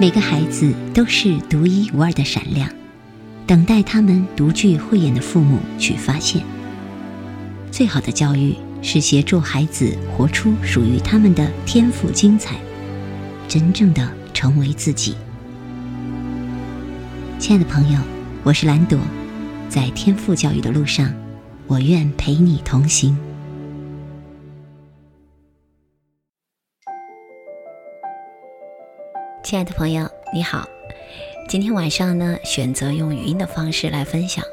每个孩子都是独一无二的闪亮，等待他们独具慧眼的父母去发现。最好的教育是协助孩子活出属于他们的天赋精彩，真正的成为自己。亲爱的朋友，我是蓝朵，在天赋教育的路上，我愿陪你同行。亲爱的朋友，你好，今天晚上呢，选择用语音的方式来分享，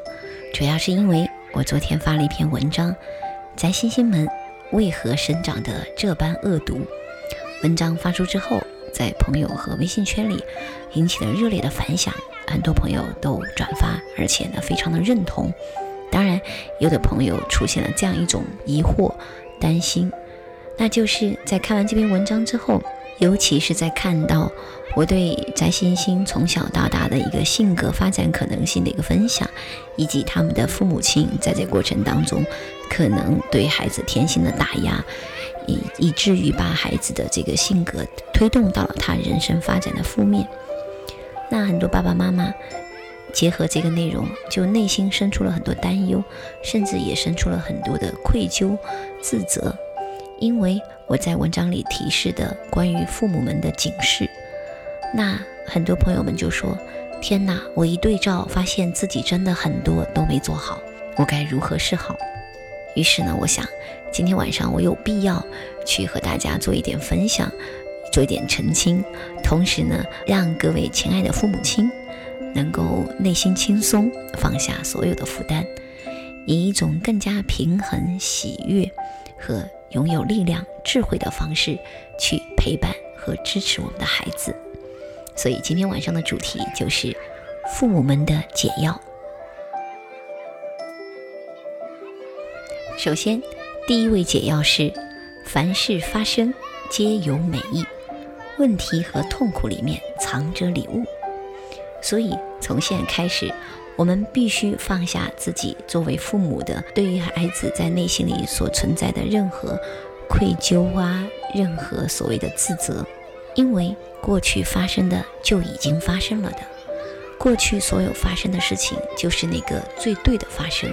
主要是因为。我昨天发了一篇文章，在星星们为何生长的这般恶毒？文章发出之后，在朋友和微信圈里引起了热烈的反响，很多朋友都转发，而且呢非常的认同。当然，有的朋友出现了这样一种疑惑、担心，那就是在看完这篇文章之后。尤其是在看到我对翟欣欣从小到大的一个性格发展可能性的一个分享，以及他们的父母亲在这过程当中可能对孩子天性的打压，以以至于把孩子的这个性格推动到了他人生发展的负面。那很多爸爸妈妈结合这个内容，就内心生出了很多担忧，甚至也生出了很多的愧疚、自责。因为我在文章里提示的关于父母们的警示，那很多朋友们就说：“天哪！我一对照，发现自己真的很多都没做好，我该如何是好？”于是呢，我想今天晚上我有必要去和大家做一点分享，做一点澄清，同时呢，让各位亲爱的父母亲能够内心轻松，放下所有的负担，以一种更加平衡、喜悦和。拥有力量、智慧的方式去陪伴和支持我们的孩子，所以今天晚上的主题就是父母们的解药。首先，第一位解药是：凡事发生皆有美意，问题和痛苦里面藏着礼物。所以，从现在开始。我们必须放下自己作为父母的对于孩子在内心里所存在的任何愧疚啊，任何所谓的自责，因为过去发生的就已经发生了的，过去所有发生的事情就是那个最对的发生。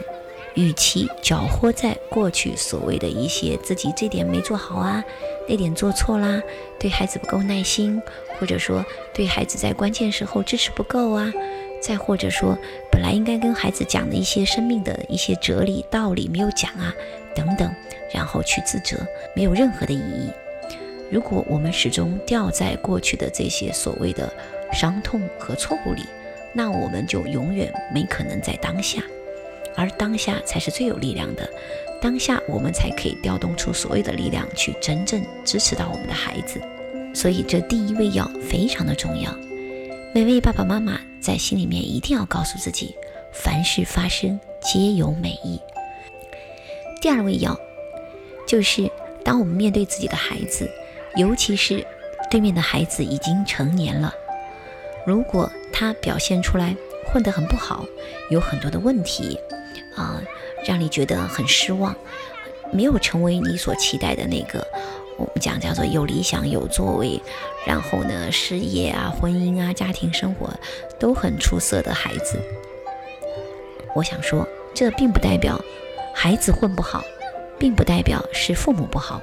与其搅和在过去所谓的一些自己这点没做好啊，那点做错啦，对孩子不够耐心，或者说对孩子在关键时候支持不够啊。再或者说，本来应该跟孩子讲的一些生命的一些哲理道理没有讲啊，等等，然后去自责，没有任何的意义。如果我们始终掉在过去的这些所谓的伤痛和错误里，那我们就永远没可能在当下，而当下才是最有力量的。当下我们才可以调动出所有的力量，去真正支持到我们的孩子。所以，这第一味药非常的重要。每位爸爸妈妈在心里面一定要告诉自己：凡事发生皆有美意。第二味药就是，当我们面对自己的孩子，尤其是对面的孩子已经成年了，如果他表现出来混得很不好，有很多的问题啊，让你觉得很失望，没有成为你所期待的那个。我们讲叫做有理想、有作为，然后呢，事业啊、婚姻啊、家庭生活都很出色的孩子。我想说，这并不代表孩子混不好，并不代表是父母不好。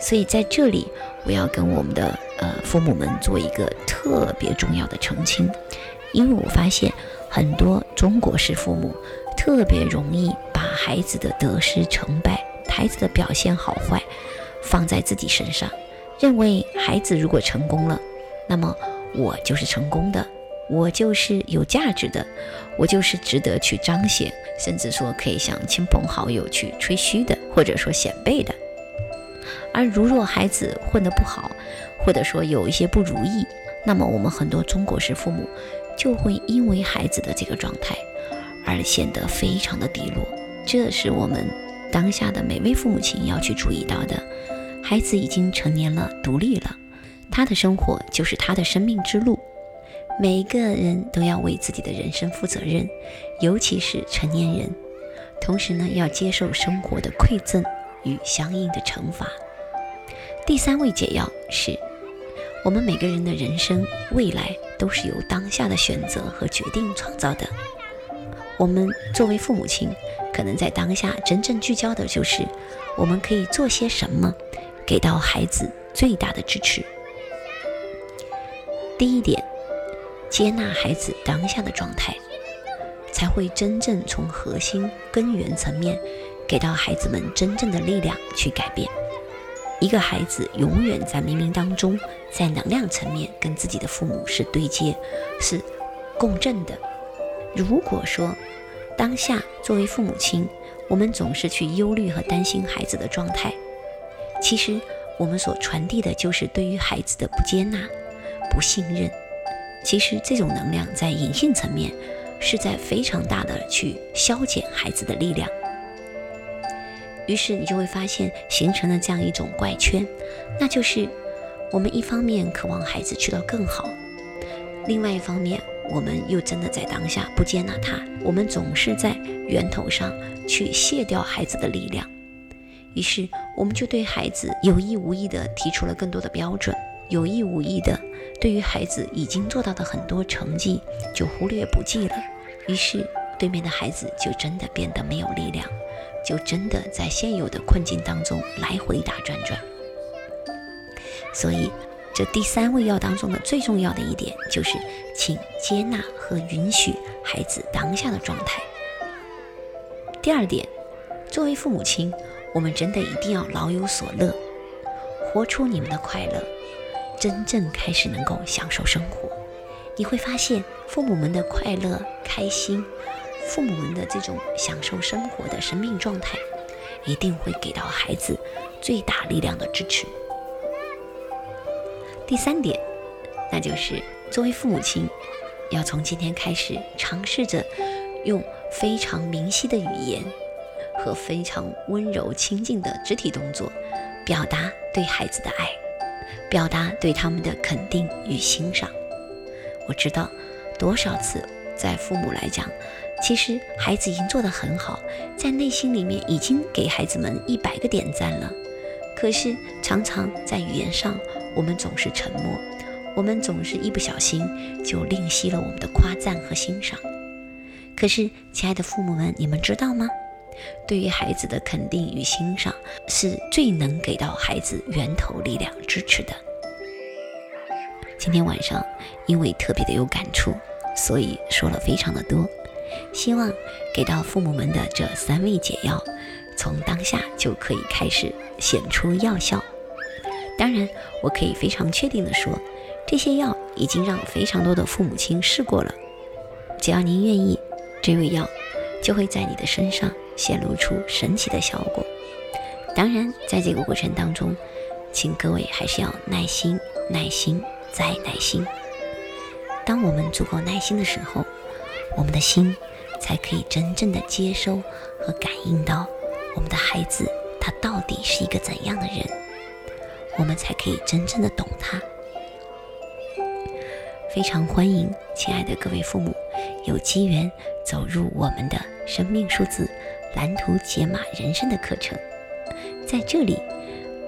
所以在这里，我要跟我们的呃父母们做一个特别重要的澄清，因为我发现很多中国式父母特别容易把孩子的得失成败、孩子的表现好坏。放在自己身上，认为孩子如果成功了，那么我就是成功的，我就是有价值的，我就是值得去彰显，甚至说可以向亲朋好友去吹嘘的，或者说显摆的。而如若孩子混得不好，或者说有一些不如意，那么我们很多中国式父母就会因为孩子的这个状态而显得非常的低落。这是我们当下的每位父母亲要去注意到的。孩子已经成年了，独立了，他的生活就是他的生命之路。每一个人都要为自己的人生负责任，尤其是成年人。同时呢，要接受生活的馈赠与相应的惩罚。第三位解药是，我们每个人的人生未来都是由当下的选择和决定创造的。我们作为父母亲，可能在当下真正聚焦的就是我们可以做些什么，给到孩子最大的支持。第一点，接纳孩子当下的状态，才会真正从核心根源层面给到孩子们真正的力量去改变。一个孩子永远在冥冥当中，在能量层面跟自己的父母是对接，是共振的。如果说当下作为父母亲，我们总是去忧虑和担心孩子的状态，其实我们所传递的就是对于孩子的不接纳。不信任，其实这种能量在隐性层面是在非常大的去消减孩子的力量。于是你就会发现形成了这样一种怪圈，那就是我们一方面渴望孩子去到更好，另外一方面我们又真的在当下不接纳他，我们总是在源头上去卸掉孩子的力量，于是我们就对孩子有意无意的提出了更多的标准。有意无意的，对于孩子已经做到的很多成绩就忽略不计了，于是对面的孩子就真的变得没有力量，就真的在现有的困境当中来回打转转。所以，这第三味药当中的最重要的一点就是，请接纳和允许孩子当下的状态。第二点，作为父母亲，我们真的一定要老有所乐，活出你们的快乐。真正开始能够享受生活，你会发现父母们的快乐、开心，父母们的这种享受生活的生命状态，一定会给到孩子最大力量的支持。第三点，那就是作为父母亲，要从今天开始尝试着用非常明晰的语言和非常温柔亲近的肢体动作，表达对孩子的爱。表达对他们的肯定与欣赏。我知道多少次，在父母来讲，其实孩子已经做得很好，在内心里面已经给孩子们一百个点赞了。可是常常在语言上，我们总是沉默，我们总是一不小心就吝惜了我们的夸赞和欣赏。可是，亲爱的父母们，你们知道吗？对于孩子的肯定与欣赏，是最能给到孩子源头力量支持的。今天晚上因为特别的有感触，所以说了非常的多。希望给到父母们的这三味解药，从当下就可以开始显出药效。当然，我可以非常确定的说，这些药已经让非常多的父母亲试过了。只要您愿意，这味药就会在你的身上。显露出神奇的效果。当然，在这个过程当中，请各位还是要耐心、耐心再耐心。当我们足够耐心的时候，我们的心才可以真正的接收和感应到我们的孩子他到底是一个怎样的人，我们才可以真正的懂他。非常欢迎亲爱的各位父母有机缘走入我们的生命数字。蓝图解码人生的课程，在这里，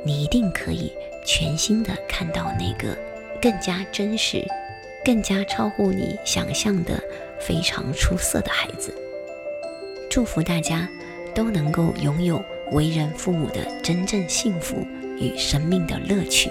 你一定可以全新的看到那个更加真实、更加超乎你想象的非常出色的孩子。祝福大家都能够拥有为人父母的真正幸福与生命的乐趣。